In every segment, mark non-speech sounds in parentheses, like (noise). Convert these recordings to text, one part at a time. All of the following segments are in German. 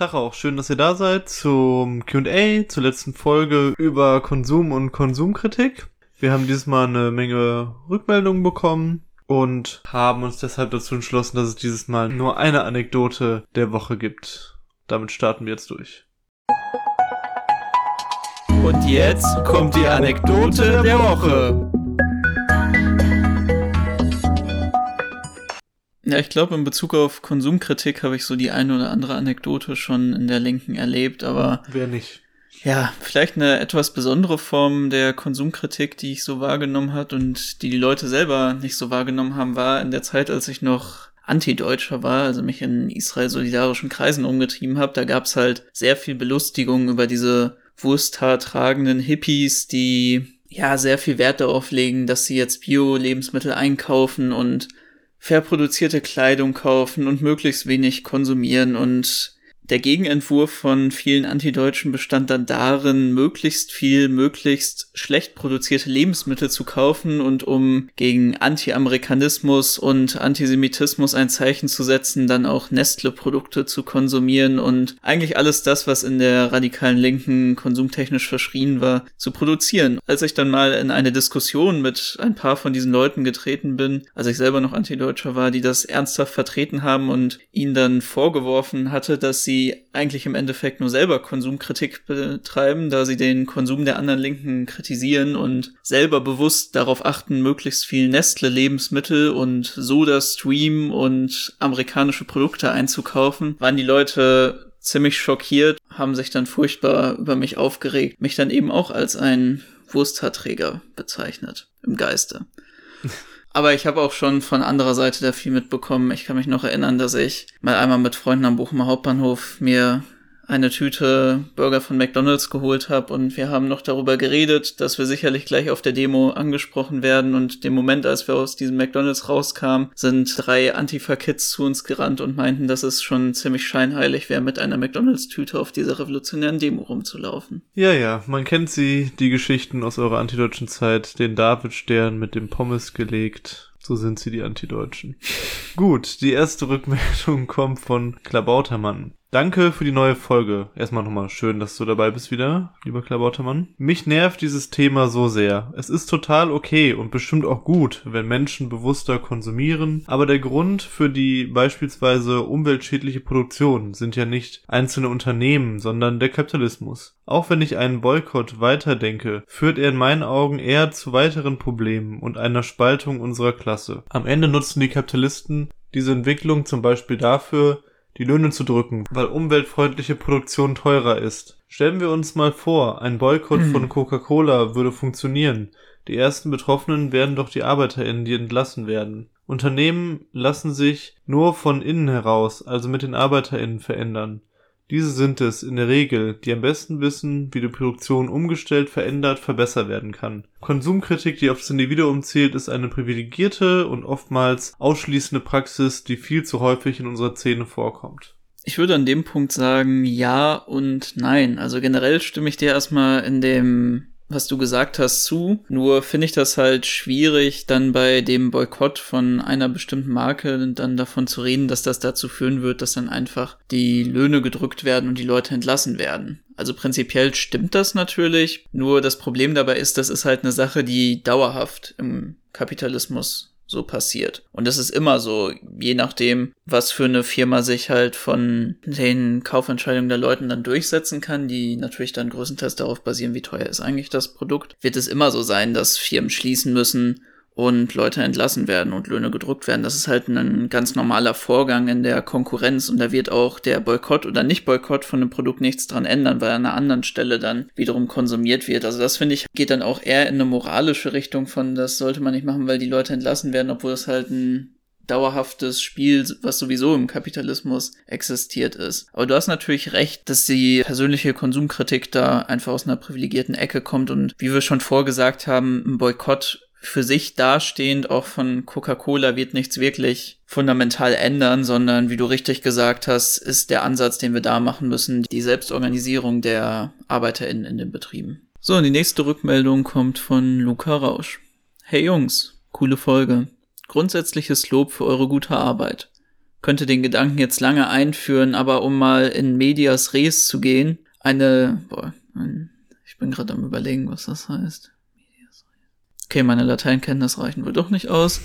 Tag auch, schön, dass ihr da seid zum QA, zur letzten Folge über Konsum und Konsumkritik. Wir haben diesmal eine Menge Rückmeldungen bekommen und haben uns deshalb dazu entschlossen, dass es dieses Mal nur eine Anekdote der Woche gibt. Damit starten wir jetzt durch. Und jetzt kommt die Anekdote der Woche. Ja, ich glaube, in Bezug auf Konsumkritik habe ich so die eine oder andere Anekdote schon in der Linken erlebt, aber. Wer nicht? Ja, vielleicht eine etwas besondere Form der Konsumkritik, die ich so wahrgenommen hat und die die Leute selber nicht so wahrgenommen haben, war in der Zeit, als ich noch Antideutscher war, also mich in Israel-solidarischen Kreisen umgetrieben habe. Da gab's halt sehr viel Belustigung über diese Wursthaar tragenden Hippies, die ja sehr viel Wert darauf legen, dass sie jetzt Bio-Lebensmittel einkaufen und fair produzierte Kleidung kaufen und möglichst wenig konsumieren und der Gegenentwurf von vielen Antideutschen bestand dann darin, möglichst viel, möglichst schlecht produzierte Lebensmittel zu kaufen und um gegen Anti-Amerikanismus und Antisemitismus ein Zeichen zu setzen, dann auch Nestle-Produkte zu konsumieren und eigentlich alles das, was in der radikalen Linken konsumtechnisch verschrien war, zu produzieren. Als ich dann mal in eine Diskussion mit ein paar von diesen Leuten getreten bin, als ich selber noch Antideutscher war, die das ernsthaft vertreten haben und ihnen dann vorgeworfen hatte, dass sie die eigentlich im Endeffekt nur selber Konsumkritik betreiben, da sie den Konsum der anderen Linken kritisieren und selber bewusst darauf achten, möglichst viel Nestle-Lebensmittel und Soda-Stream und amerikanische Produkte einzukaufen, waren die Leute ziemlich schockiert, haben sich dann furchtbar über mich aufgeregt, mich dann eben auch als ein Wursthaarträger bezeichnet, im Geiste. (laughs) Aber ich habe auch schon von anderer Seite da viel mitbekommen. Ich kann mich noch erinnern, dass ich mal einmal mit Freunden am Bochumer Hauptbahnhof mir eine Tüte Burger von McDonald's geholt habe und wir haben noch darüber geredet, dass wir sicherlich gleich auf der Demo angesprochen werden und dem Moment, als wir aus diesem McDonald's rauskamen, sind drei Antifa-Kids zu uns gerannt und meinten, dass es schon ziemlich scheinheilig wäre, mit einer McDonald's-Tüte auf dieser revolutionären Demo rumzulaufen. Ja, ja, man kennt sie, die Geschichten aus eurer antideutschen Zeit, den Davidstern mit dem Pommes gelegt. So sind sie die Antideutschen. (laughs) Gut, die erste Rückmeldung kommt von Klabautermann. Danke für die neue Folge. Erstmal nochmal schön, dass du dabei bist wieder, lieber Klabautermann. Mich nervt dieses Thema so sehr. Es ist total okay und bestimmt auch gut, wenn Menschen bewusster konsumieren, aber der Grund für die beispielsweise umweltschädliche Produktion sind ja nicht einzelne Unternehmen, sondern der Kapitalismus. Auch wenn ich einen Boykott weiterdenke, führt er in meinen Augen eher zu weiteren Problemen und einer Spaltung unserer Klasse. Am Ende nutzen die Kapitalisten diese Entwicklung zum Beispiel dafür, die Löhne zu drücken, weil umweltfreundliche Produktion teurer ist. Stellen wir uns mal vor, ein Boykott von (clears throat) Coca-Cola würde funktionieren. Die ersten Betroffenen werden doch die ArbeiterInnen, die entlassen werden. Unternehmen lassen sich nur von innen heraus, also mit den ArbeiterInnen, verändern. Diese sind es in der Regel, die am besten wissen, wie die Produktion umgestellt, verändert, verbessert werden kann. Konsumkritik, die auf das Individuum zielt, ist eine privilegierte und oftmals ausschließende Praxis, die viel zu häufig in unserer Szene vorkommt. Ich würde an dem Punkt sagen, ja und nein. Also generell stimme ich dir erstmal in dem was du gesagt hast, zu. Nur finde ich das halt schwierig, dann bei dem Boykott von einer bestimmten Marke dann davon zu reden, dass das dazu führen wird, dass dann einfach die Löhne gedrückt werden und die Leute entlassen werden. Also prinzipiell stimmt das natürlich. Nur das Problem dabei ist, das ist halt eine Sache, die dauerhaft im Kapitalismus so passiert. Und das ist immer so, je nachdem, was für eine Firma sich halt von den Kaufentscheidungen der Leuten dann durchsetzen kann, die natürlich dann größtenteils darauf basieren, wie teuer ist eigentlich das Produkt, wird es immer so sein, dass Firmen schließen müssen, und Leute entlassen werden und Löhne gedruckt werden. Das ist halt ein ganz normaler Vorgang in der Konkurrenz und da wird auch der Boykott oder Nicht-Boykott von einem Produkt nichts dran ändern, weil an einer anderen Stelle dann wiederum konsumiert wird. Also das finde ich geht dann auch eher in eine moralische Richtung von, das sollte man nicht machen, weil die Leute entlassen werden, obwohl es halt ein dauerhaftes Spiel, was sowieso im Kapitalismus existiert ist. Aber du hast natürlich recht, dass die persönliche Konsumkritik da einfach aus einer privilegierten Ecke kommt und wie wir schon vorgesagt haben, ein Boykott für sich dastehend auch von Coca-Cola wird nichts wirklich fundamental ändern, sondern wie du richtig gesagt hast, ist der Ansatz, den wir da machen müssen, die Selbstorganisierung der ArbeiterInnen in den Betrieben. So, und die nächste Rückmeldung kommt von Luca Rausch. Hey Jungs, coole Folge. Grundsätzliches Lob für eure gute Arbeit. könnte den Gedanken jetzt lange einführen, aber um mal in Medias Res zu gehen, eine, boah, ich bin gerade am überlegen, was das heißt. Okay, meine Lateinkenntnis reichen wohl doch nicht aus.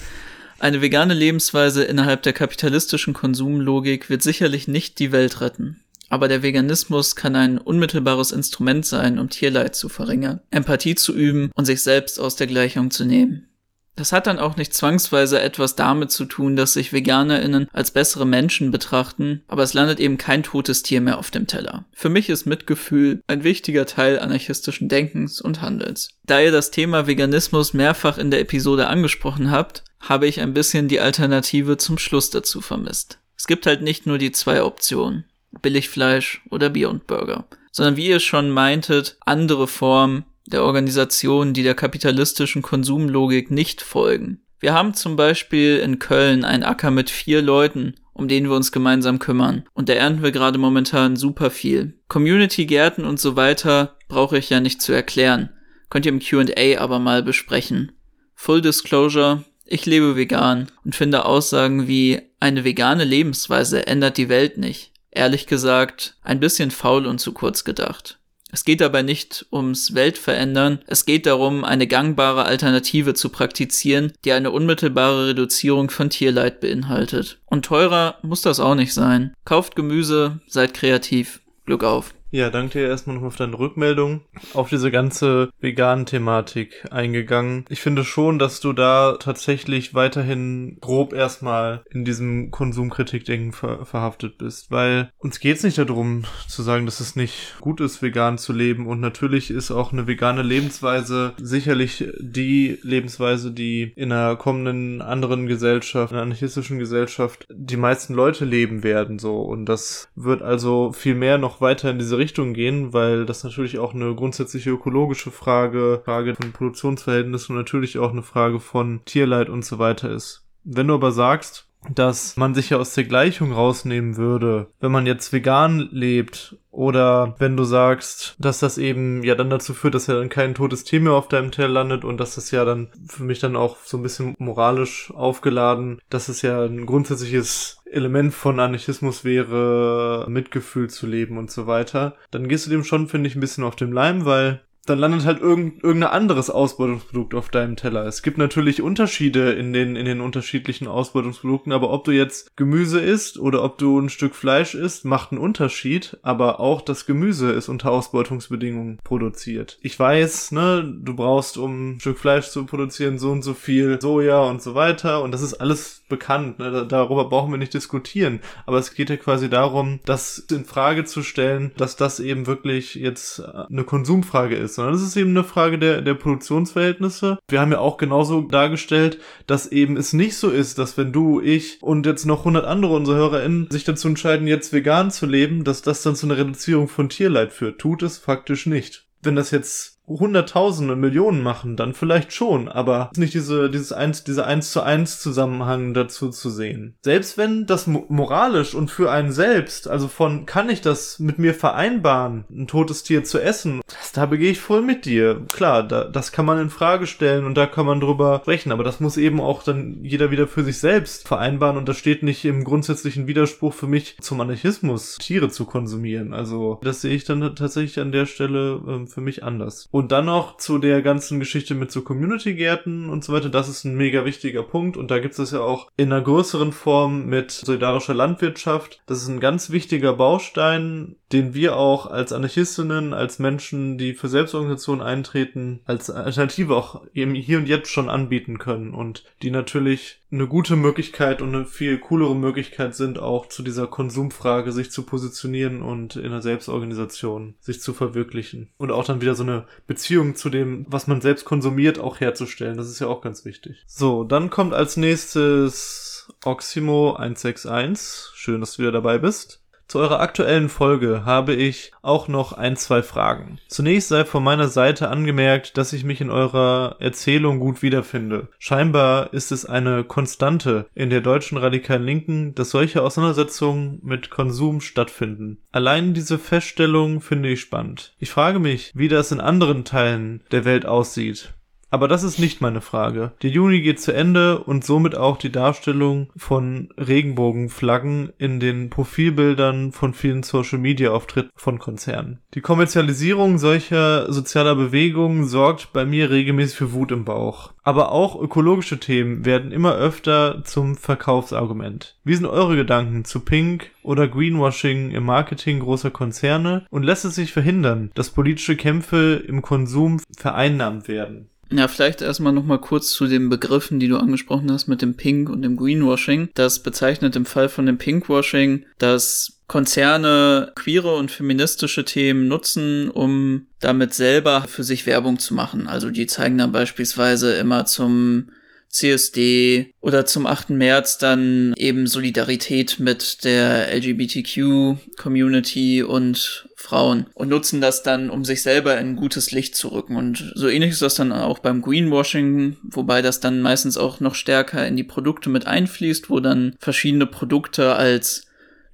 Eine vegane Lebensweise innerhalb der kapitalistischen Konsumlogik wird sicherlich nicht die Welt retten. Aber der Veganismus kann ein unmittelbares Instrument sein, um Tierleid zu verringern, Empathie zu üben und sich selbst aus der Gleichung zu nehmen. Das hat dann auch nicht zwangsweise etwas damit zu tun, dass sich VeganerInnen als bessere Menschen betrachten, aber es landet eben kein totes Tier mehr auf dem Teller. Für mich ist Mitgefühl ein wichtiger Teil anarchistischen Denkens und Handelns. Da ihr das Thema Veganismus mehrfach in der Episode angesprochen habt, habe ich ein bisschen die Alternative zum Schluss dazu vermisst. Es gibt halt nicht nur die zwei Optionen, Billigfleisch oder Beyond Burger, sondern wie ihr schon meintet, andere Formen, der Organisationen, die der kapitalistischen Konsumlogik nicht folgen. Wir haben zum Beispiel in Köln einen Acker mit vier Leuten, um den wir uns gemeinsam kümmern. Und da ernten wir gerade momentan super viel. Community-Gärten und so weiter brauche ich ja nicht zu erklären. Könnt ihr im QA aber mal besprechen. Full Disclosure, ich lebe vegan und finde Aussagen wie eine vegane Lebensweise ändert die Welt nicht. Ehrlich gesagt, ein bisschen faul und zu kurz gedacht. Es geht dabei nicht ums Weltverändern, es geht darum, eine gangbare Alternative zu praktizieren, die eine unmittelbare Reduzierung von Tierleid beinhaltet. Und teurer muss das auch nicht sein. Kauft Gemüse, seid kreativ. Glück auf. Ja, danke dir erstmal noch auf deine Rückmeldung, auf diese ganze veganen Thematik eingegangen. Ich finde schon, dass du da tatsächlich weiterhin grob erstmal in diesem Konsumkritik-Denken ver verhaftet bist, weil uns geht's nicht darum zu sagen, dass es nicht gut ist, vegan zu leben und natürlich ist auch eine vegane Lebensweise sicherlich die Lebensweise, die in einer kommenden anderen Gesellschaft, einer anarchistischen Gesellschaft, die meisten Leute leben werden so und das wird also viel mehr noch weiter in diese Richtung Richtung gehen, weil das natürlich auch eine grundsätzliche ökologische Frage, Frage von Produktionsverhältnissen und natürlich auch eine Frage von Tierleid und so weiter ist. Wenn du aber sagst, dass man sich ja aus der Gleichung rausnehmen würde, wenn man jetzt vegan lebt oder wenn du sagst, dass das eben ja dann dazu führt, dass ja dann kein totes Tier mehr auf deinem Teller landet und dass das ja dann für mich dann auch so ein bisschen moralisch aufgeladen, dass es ja ein grundsätzliches Element von Anarchismus wäre, Mitgefühl zu leben und so weiter, dann gehst du dem schon, finde ich, ein bisschen auf den Leim, weil dann landet halt irgend, irgendein anderes Ausbeutungsprodukt auf deinem Teller. Es gibt natürlich Unterschiede in den, in den unterschiedlichen Ausbeutungsprodukten, aber ob du jetzt Gemüse isst oder ob du ein Stück Fleisch isst, macht einen Unterschied, aber auch das Gemüse ist unter Ausbeutungsbedingungen produziert. Ich weiß, ne, du brauchst, um ein Stück Fleisch zu produzieren, so und so viel Soja und so weiter und das ist alles bekannt, ne? darüber brauchen wir nicht diskutieren, aber es geht ja quasi darum, das in Frage zu stellen, dass das eben wirklich jetzt eine Konsumfrage ist sondern es ist eben eine Frage der, der Produktionsverhältnisse. Wir haben ja auch genauso dargestellt, dass eben es nicht so ist, dass wenn du, ich und jetzt noch 100 andere unsere HörerInnen sich dazu entscheiden, jetzt vegan zu leben, dass das dann zu einer Reduzierung von Tierleid führt. Tut es faktisch nicht. Wenn das jetzt Hunderttausende, Millionen machen, dann vielleicht schon, aber nicht diese, dieses eins, dieser eins zu eins Zusammenhang dazu zu sehen. Selbst wenn das moralisch und für einen selbst, also von, kann ich das mit mir vereinbaren, ein totes Tier zu essen, das, da begehe ich voll mit dir. Klar, da, das kann man in Frage stellen und da kann man drüber sprechen, aber das muss eben auch dann jeder wieder für sich selbst vereinbaren und das steht nicht im grundsätzlichen Widerspruch für mich zum Anarchismus, Tiere zu konsumieren. Also, das sehe ich dann tatsächlich an der Stelle äh, für mich anders. Und dann noch zu der ganzen Geschichte mit so Community-Gärten und so weiter. Das ist ein mega wichtiger Punkt. Und da gibt es ja auch in einer größeren Form mit solidarischer Landwirtschaft. Das ist ein ganz wichtiger Baustein, den wir auch als Anarchistinnen, als Menschen, die für Selbstorganisation eintreten, als Alternative auch eben hier und jetzt schon anbieten können. Und die natürlich eine gute Möglichkeit und eine viel coolere Möglichkeit sind, auch zu dieser Konsumfrage sich zu positionieren und in der Selbstorganisation sich zu verwirklichen. Und auch dann wieder so eine Beziehung zu dem, was man selbst konsumiert, auch herzustellen. Das ist ja auch ganz wichtig. So, dann kommt als nächstes Oximo 161. Schön, dass du wieder dabei bist. Zu eurer aktuellen Folge habe ich auch noch ein, zwei Fragen. Zunächst sei von meiner Seite angemerkt, dass ich mich in eurer Erzählung gut wiederfinde. Scheinbar ist es eine Konstante in der deutschen radikalen Linken, dass solche Auseinandersetzungen mit Konsum stattfinden. Allein diese Feststellung finde ich spannend. Ich frage mich, wie das in anderen Teilen der Welt aussieht. Aber das ist nicht meine Frage. Der Juni geht zu Ende und somit auch die Darstellung von Regenbogenflaggen in den Profilbildern von vielen Social Media Auftritten von Konzernen. Die Kommerzialisierung solcher sozialer Bewegungen sorgt bei mir regelmäßig für Wut im Bauch. Aber auch ökologische Themen werden immer öfter zum Verkaufsargument. Wie sind eure Gedanken zu Pink oder Greenwashing im Marketing großer Konzerne und lässt es sich verhindern, dass politische Kämpfe im Konsum vereinnahmt werden? Ja, vielleicht erstmal nochmal kurz zu den Begriffen, die du angesprochen hast mit dem Pink und dem Greenwashing. Das bezeichnet im Fall von dem Pinkwashing, dass Konzerne queere und feministische Themen nutzen, um damit selber für sich Werbung zu machen. Also die zeigen dann beispielsweise immer zum CSD oder zum 8. März dann eben Solidarität mit der LGBTQ-Community und Frauen und nutzen das dann, um sich selber in gutes Licht zu rücken. Und so ähnlich ist das dann auch beim Greenwashing, wobei das dann meistens auch noch stärker in die Produkte mit einfließt, wo dann verschiedene Produkte als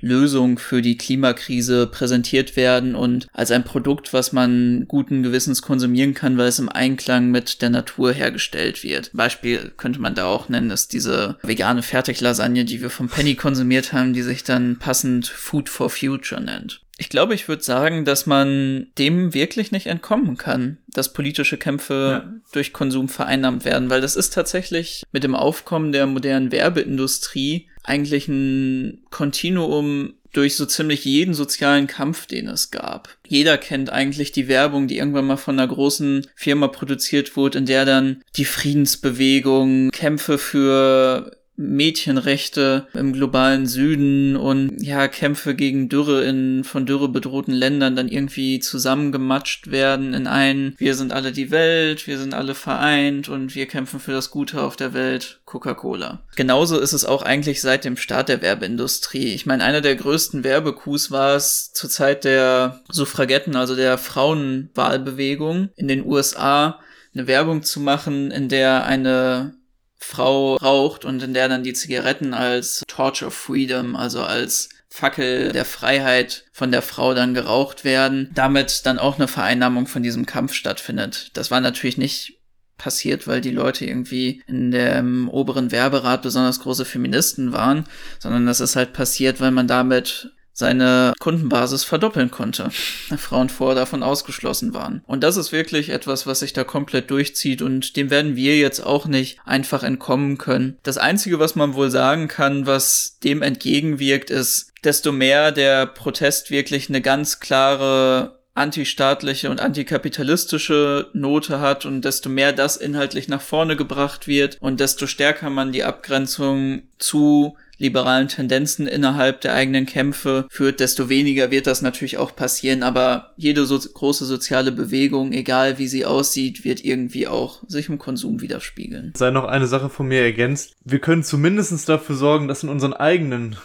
Lösung für die Klimakrise präsentiert werden und als ein Produkt, was man guten Gewissens konsumieren kann, weil es im Einklang mit der Natur hergestellt wird. Beispiel könnte man da auch nennen, ist diese vegane Fertiglasagne, die wir vom Penny konsumiert haben, die sich dann passend Food for Future nennt. Ich glaube, ich würde sagen, dass man dem wirklich nicht entkommen kann, dass politische Kämpfe ja. durch Konsum vereinnahmt werden, weil das ist tatsächlich mit dem Aufkommen der modernen Werbeindustrie eigentlich ein Kontinuum durch so ziemlich jeden sozialen Kampf, den es gab. Jeder kennt eigentlich die Werbung, die irgendwann mal von einer großen Firma produziert wurde, in der dann die Friedensbewegung, Kämpfe für Mädchenrechte im globalen Süden und ja, Kämpfe gegen Dürre in von Dürre bedrohten Ländern dann irgendwie zusammengematscht werden in einen Wir sind alle die Welt, wir sind alle vereint und wir kämpfen für das Gute auf der Welt, Coca-Cola. Genauso ist es auch eigentlich seit dem Start der Werbeindustrie. Ich meine, einer der größten Werbekus war es zur Zeit der Suffragetten, also der Frauenwahlbewegung in den USA, eine Werbung zu machen, in der eine Frau raucht und in der dann die Zigaretten als Torch of Freedom, also als Fackel der Freiheit von der Frau dann geraucht werden, damit dann auch eine Vereinnahmung von diesem Kampf stattfindet. Das war natürlich nicht passiert, weil die Leute irgendwie in dem oberen Werberat besonders große Feministen waren, sondern das ist halt passiert, weil man damit seine Kundenbasis verdoppeln konnte. Frauen vorher davon ausgeschlossen waren. Und das ist wirklich etwas, was sich da komplett durchzieht und dem werden wir jetzt auch nicht einfach entkommen können. Das Einzige, was man wohl sagen kann, was dem entgegenwirkt, ist, desto mehr der Protest wirklich eine ganz klare antistaatliche und antikapitalistische Note hat und desto mehr das inhaltlich nach vorne gebracht wird und desto stärker man die Abgrenzung zu liberalen Tendenzen innerhalb der eigenen Kämpfe führt, desto weniger wird das natürlich auch passieren. Aber jede so große soziale Bewegung, egal wie sie aussieht, wird irgendwie auch sich im Konsum widerspiegeln. Sei noch eine Sache von mir ergänzt. Wir können zumindest dafür sorgen, dass in unseren eigenen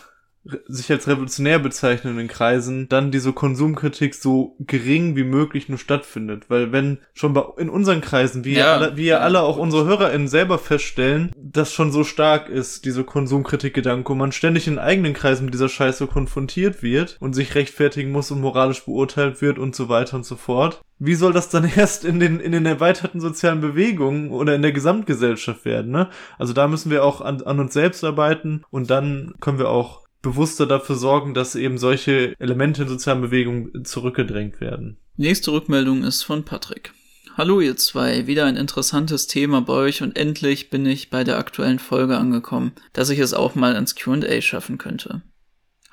sich als revolutionär bezeichnenden Kreisen dann diese Konsumkritik so gering wie möglich nur stattfindet. Weil wenn schon bei, in unseren Kreisen, wie, ja, alle, wie ja alle auch unsere HörerInnen selber feststellen, das schon so stark ist, diese Konsumkritikgedanke, und man ständig in eigenen Kreisen mit dieser Scheiße konfrontiert wird und sich rechtfertigen muss und moralisch beurteilt wird und so weiter und so fort. Wie soll das dann (laughs) erst in den, in den erweiterten sozialen Bewegungen oder in der Gesamtgesellschaft werden, ne? Also da müssen wir auch an, an uns selbst arbeiten und dann können wir auch bewusster dafür sorgen, dass eben solche Elemente in sozialen Bewegungen zurückgedrängt werden. Nächste Rückmeldung ist von Patrick. Hallo ihr zwei, wieder ein interessantes Thema bei euch und endlich bin ich bei der aktuellen Folge angekommen, dass ich es auch mal ins QA schaffen könnte.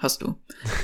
Hast du.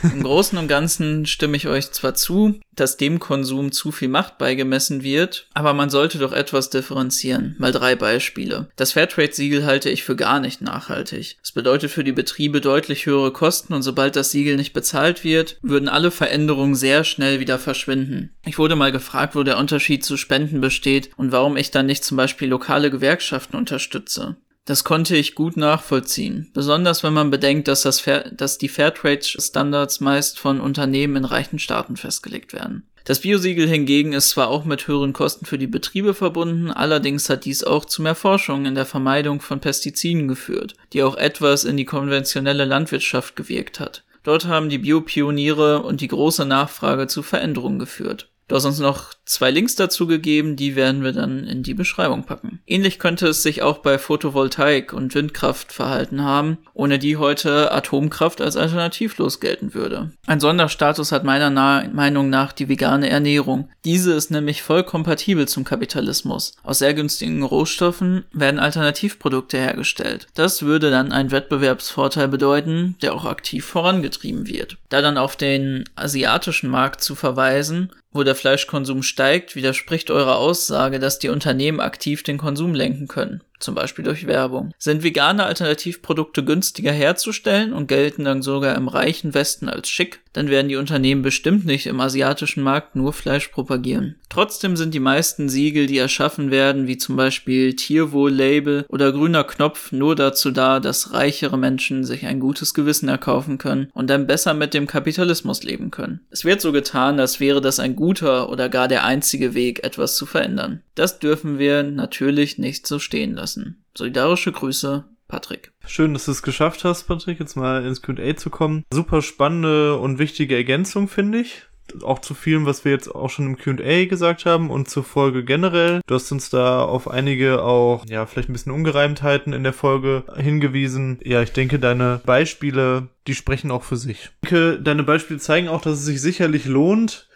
Im Großen und Ganzen stimme ich euch zwar zu, dass dem Konsum zu viel Macht beigemessen wird, aber man sollte doch etwas differenzieren. Mal drei Beispiele. Das Fairtrade-Siegel halte ich für gar nicht nachhaltig. Es bedeutet für die Betriebe deutlich höhere Kosten und sobald das Siegel nicht bezahlt wird, würden alle Veränderungen sehr schnell wieder verschwinden. Ich wurde mal gefragt, wo der Unterschied zu Spenden besteht und warum ich dann nicht zum Beispiel lokale Gewerkschaften unterstütze. Das konnte ich gut nachvollziehen, besonders wenn man bedenkt, dass, das Fair, dass die Fairtrade-Standards meist von Unternehmen in reichen Staaten festgelegt werden. Das Biosiegel hingegen ist zwar auch mit höheren Kosten für die Betriebe verbunden, allerdings hat dies auch zu mehr Forschung in der Vermeidung von Pestiziden geführt, die auch etwas in die konventionelle Landwirtschaft gewirkt hat. Dort haben die Biopioniere und die große Nachfrage zu Veränderungen geführt. Du hast uns noch zwei Links dazu gegeben, die werden wir dann in die Beschreibung packen. Ähnlich könnte es sich auch bei Photovoltaik und Windkraft verhalten haben, ohne die heute Atomkraft als alternativlos gelten würde. Ein Sonderstatus hat meiner Na Meinung nach die vegane Ernährung. Diese ist nämlich voll kompatibel zum Kapitalismus. Aus sehr günstigen Rohstoffen werden Alternativprodukte hergestellt. Das würde dann einen Wettbewerbsvorteil bedeuten, der auch aktiv vorangetrieben wird. Da dann auf den asiatischen Markt zu verweisen, wo der Fleischkonsum steigt, widerspricht eurer Aussage, dass die Unternehmen aktiv den Konsum lenken können zum Beispiel durch Werbung. Sind vegane Alternativprodukte günstiger herzustellen und gelten dann sogar im reichen Westen als schick, dann werden die Unternehmen bestimmt nicht im asiatischen Markt nur Fleisch propagieren. Trotzdem sind die meisten Siegel, die erschaffen werden, wie zum Beispiel Tierwohl-Label oder grüner Knopf, nur dazu da, dass reichere Menschen sich ein gutes Gewissen erkaufen können und dann besser mit dem Kapitalismus leben können. Es wird so getan, als wäre das ein guter oder gar der einzige Weg, etwas zu verändern. Das dürfen wir natürlich nicht so stehen lassen lassen. Solidarische Grüße, Patrick. Schön, dass du es geschafft hast, Patrick, jetzt mal ins Q&A zu kommen. Super spannende und wichtige Ergänzung, finde ich auch zu vielem, was wir jetzt auch schon im Q&A gesagt haben und zur Folge generell. Du hast uns da auf einige auch, ja, vielleicht ein bisschen Ungereimtheiten in der Folge hingewiesen. Ja, ich denke, deine Beispiele, die sprechen auch für sich. Ich denke, deine Beispiele zeigen auch, dass es sich sicherlich lohnt,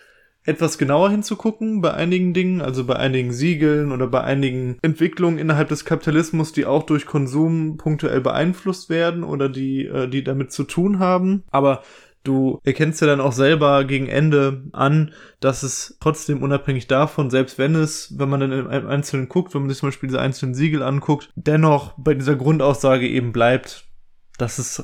etwas genauer hinzugucken bei einigen Dingen, also bei einigen Siegeln oder bei einigen Entwicklungen innerhalb des Kapitalismus, die auch durch Konsum punktuell beeinflusst werden oder die, äh, die damit zu tun haben. Aber du erkennst ja dann auch selber gegen Ende an, dass es trotzdem unabhängig davon, selbst wenn es, wenn man dann im Einzelnen guckt, wenn man sich zum Beispiel diese einzelnen Siegel anguckt, dennoch bei dieser Grundaussage eben bleibt, dass es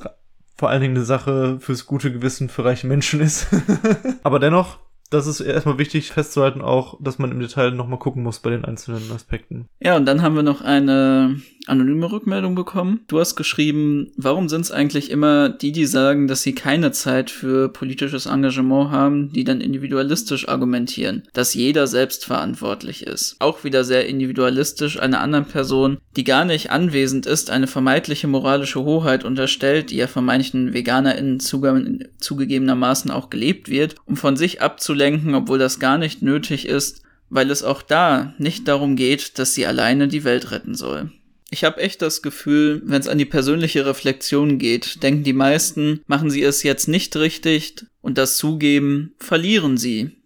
vor allen Dingen eine Sache fürs gute Gewissen für reiche Menschen ist. (laughs) Aber dennoch das ist erstmal wichtig festzuhalten auch, dass man im Detail nochmal gucken muss bei den einzelnen Aspekten. Ja, und dann haben wir noch eine anonyme Rückmeldung bekommen. Du hast geschrieben, warum sind es eigentlich immer die, die sagen, dass sie keine Zeit für politisches Engagement haben, die dann individualistisch argumentieren, dass jeder selbst verantwortlich ist. Auch wieder sehr individualistisch einer anderen Person, die gar nicht anwesend ist, eine vermeintliche moralische Hoheit unterstellt, die ja von manchen VeganerInnen zuge zugegebenermaßen auch gelebt wird, um von sich abzulenken, obwohl das gar nicht nötig ist, weil es auch da nicht darum geht, dass sie alleine die Welt retten soll. Ich habe echt das Gefühl, wenn es an die persönliche Reflexion geht, denken die meisten, machen sie es jetzt nicht richtig und das zugeben, verlieren sie.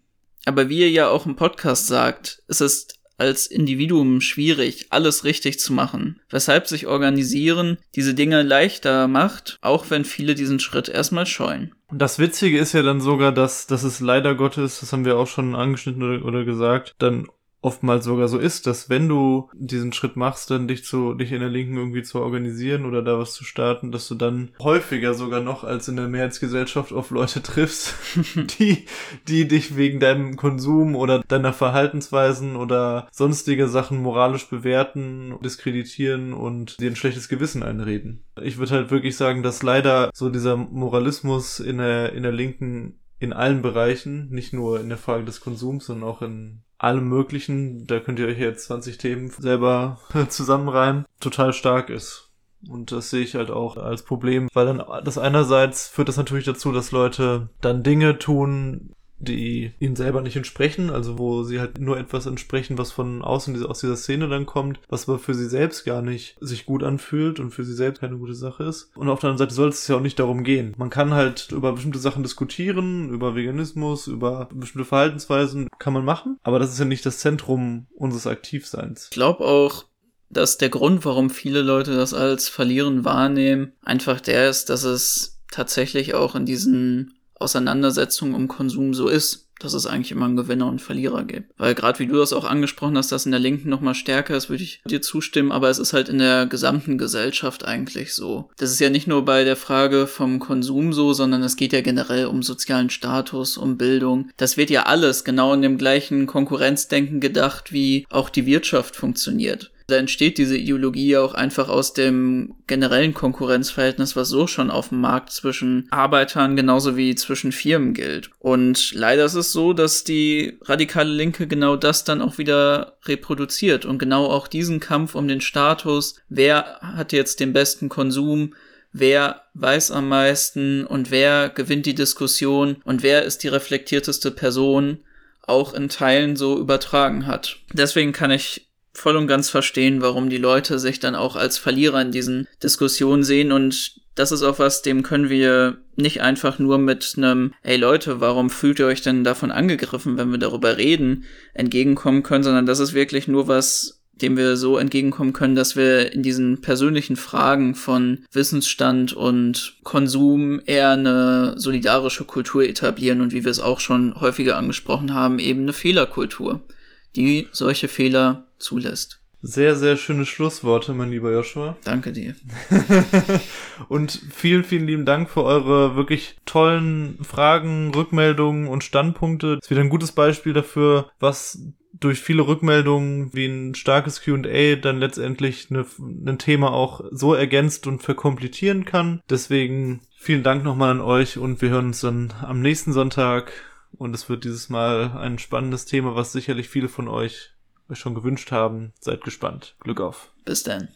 Aber wie ihr ja auch im Podcast sagt, es ist als Individuum schwierig, alles richtig zu machen, weshalb sich organisieren diese Dinge leichter macht, auch wenn viele diesen Schritt erstmal scheuen. Das Witzige ist ja dann sogar, dass, dass es leider Gottes, das haben wir auch schon angeschnitten oder, oder gesagt, dann oftmals sogar so ist, dass wenn du diesen Schritt machst, dann dich zu, dich in der Linken irgendwie zu organisieren oder da was zu starten, dass du dann häufiger sogar noch als in der Mehrheitsgesellschaft auf Leute triffst, (laughs) die, die dich wegen deinem Konsum oder deiner Verhaltensweisen oder sonstige Sachen moralisch bewerten, diskreditieren und dir ein schlechtes Gewissen einreden. Ich würde halt wirklich sagen, dass leider so dieser Moralismus in der, in der Linken in allen Bereichen, nicht nur in der Frage des Konsums, sondern auch in allem möglichen, da könnt ihr euch jetzt 20 Themen selber (laughs) zusammenreimen, total stark ist. Und das sehe ich halt auch als Problem, weil dann das einerseits führt das natürlich dazu, dass Leute dann Dinge tun, die ihnen selber nicht entsprechen, also wo sie halt nur etwas entsprechen, was von außen aus dieser Szene dann kommt, was aber für sie selbst gar nicht sich gut anfühlt und für sie selbst keine gute Sache ist. Und auf der anderen Seite soll es ja auch nicht darum gehen. Man kann halt über bestimmte Sachen diskutieren, über Veganismus, über bestimmte Verhaltensweisen kann man machen, aber das ist ja nicht das Zentrum unseres Aktivseins. Ich glaube auch, dass der Grund, warum viele Leute das als Verlieren wahrnehmen, einfach der ist, dass es tatsächlich auch in diesen Auseinandersetzung um Konsum so ist, dass es eigentlich immer einen Gewinner und Verlierer gibt. Weil gerade wie du das auch angesprochen hast, dass in der Linken nochmal stärker ist, würde ich dir zustimmen, aber es ist halt in der gesamten Gesellschaft eigentlich so. Das ist ja nicht nur bei der Frage vom Konsum so, sondern es geht ja generell um sozialen Status, um Bildung. Das wird ja alles genau in dem gleichen Konkurrenzdenken gedacht, wie auch die Wirtschaft funktioniert. Da entsteht diese Ideologie auch einfach aus dem generellen Konkurrenzverhältnis, was so schon auf dem Markt zwischen Arbeitern genauso wie zwischen Firmen gilt. Und leider ist es so, dass die radikale Linke genau das dann auch wieder reproduziert und genau auch diesen Kampf um den Status, wer hat jetzt den besten Konsum, wer weiß am meisten und wer gewinnt die Diskussion und wer ist die reflektierteste Person, auch in Teilen so übertragen hat. Deswegen kann ich voll und ganz verstehen, warum die Leute sich dann auch als Verlierer in diesen Diskussionen sehen. Und das ist auch was, dem können wir nicht einfach nur mit einem, hey Leute, warum fühlt ihr euch denn davon angegriffen, wenn wir darüber reden, entgegenkommen können, sondern das ist wirklich nur was, dem wir so entgegenkommen können, dass wir in diesen persönlichen Fragen von Wissensstand und Konsum eher eine solidarische Kultur etablieren und wie wir es auch schon häufiger angesprochen haben, eben eine Fehlerkultur, die solche Fehler zulässt. Sehr, sehr schöne Schlussworte, mein lieber Joshua. Danke dir. (laughs) und vielen, vielen lieben Dank für eure wirklich tollen Fragen, Rückmeldungen und Standpunkte. Das ist wieder ein gutes Beispiel dafür, was durch viele Rückmeldungen wie ein starkes QA dann letztendlich eine, ein Thema auch so ergänzt und verkomplizieren kann. Deswegen vielen Dank nochmal an euch und wir hören uns dann am nächsten Sonntag. Und es wird dieses Mal ein spannendes Thema, was sicherlich viele von euch euch schon gewünscht haben. Seid gespannt. Glück auf. Bis dann.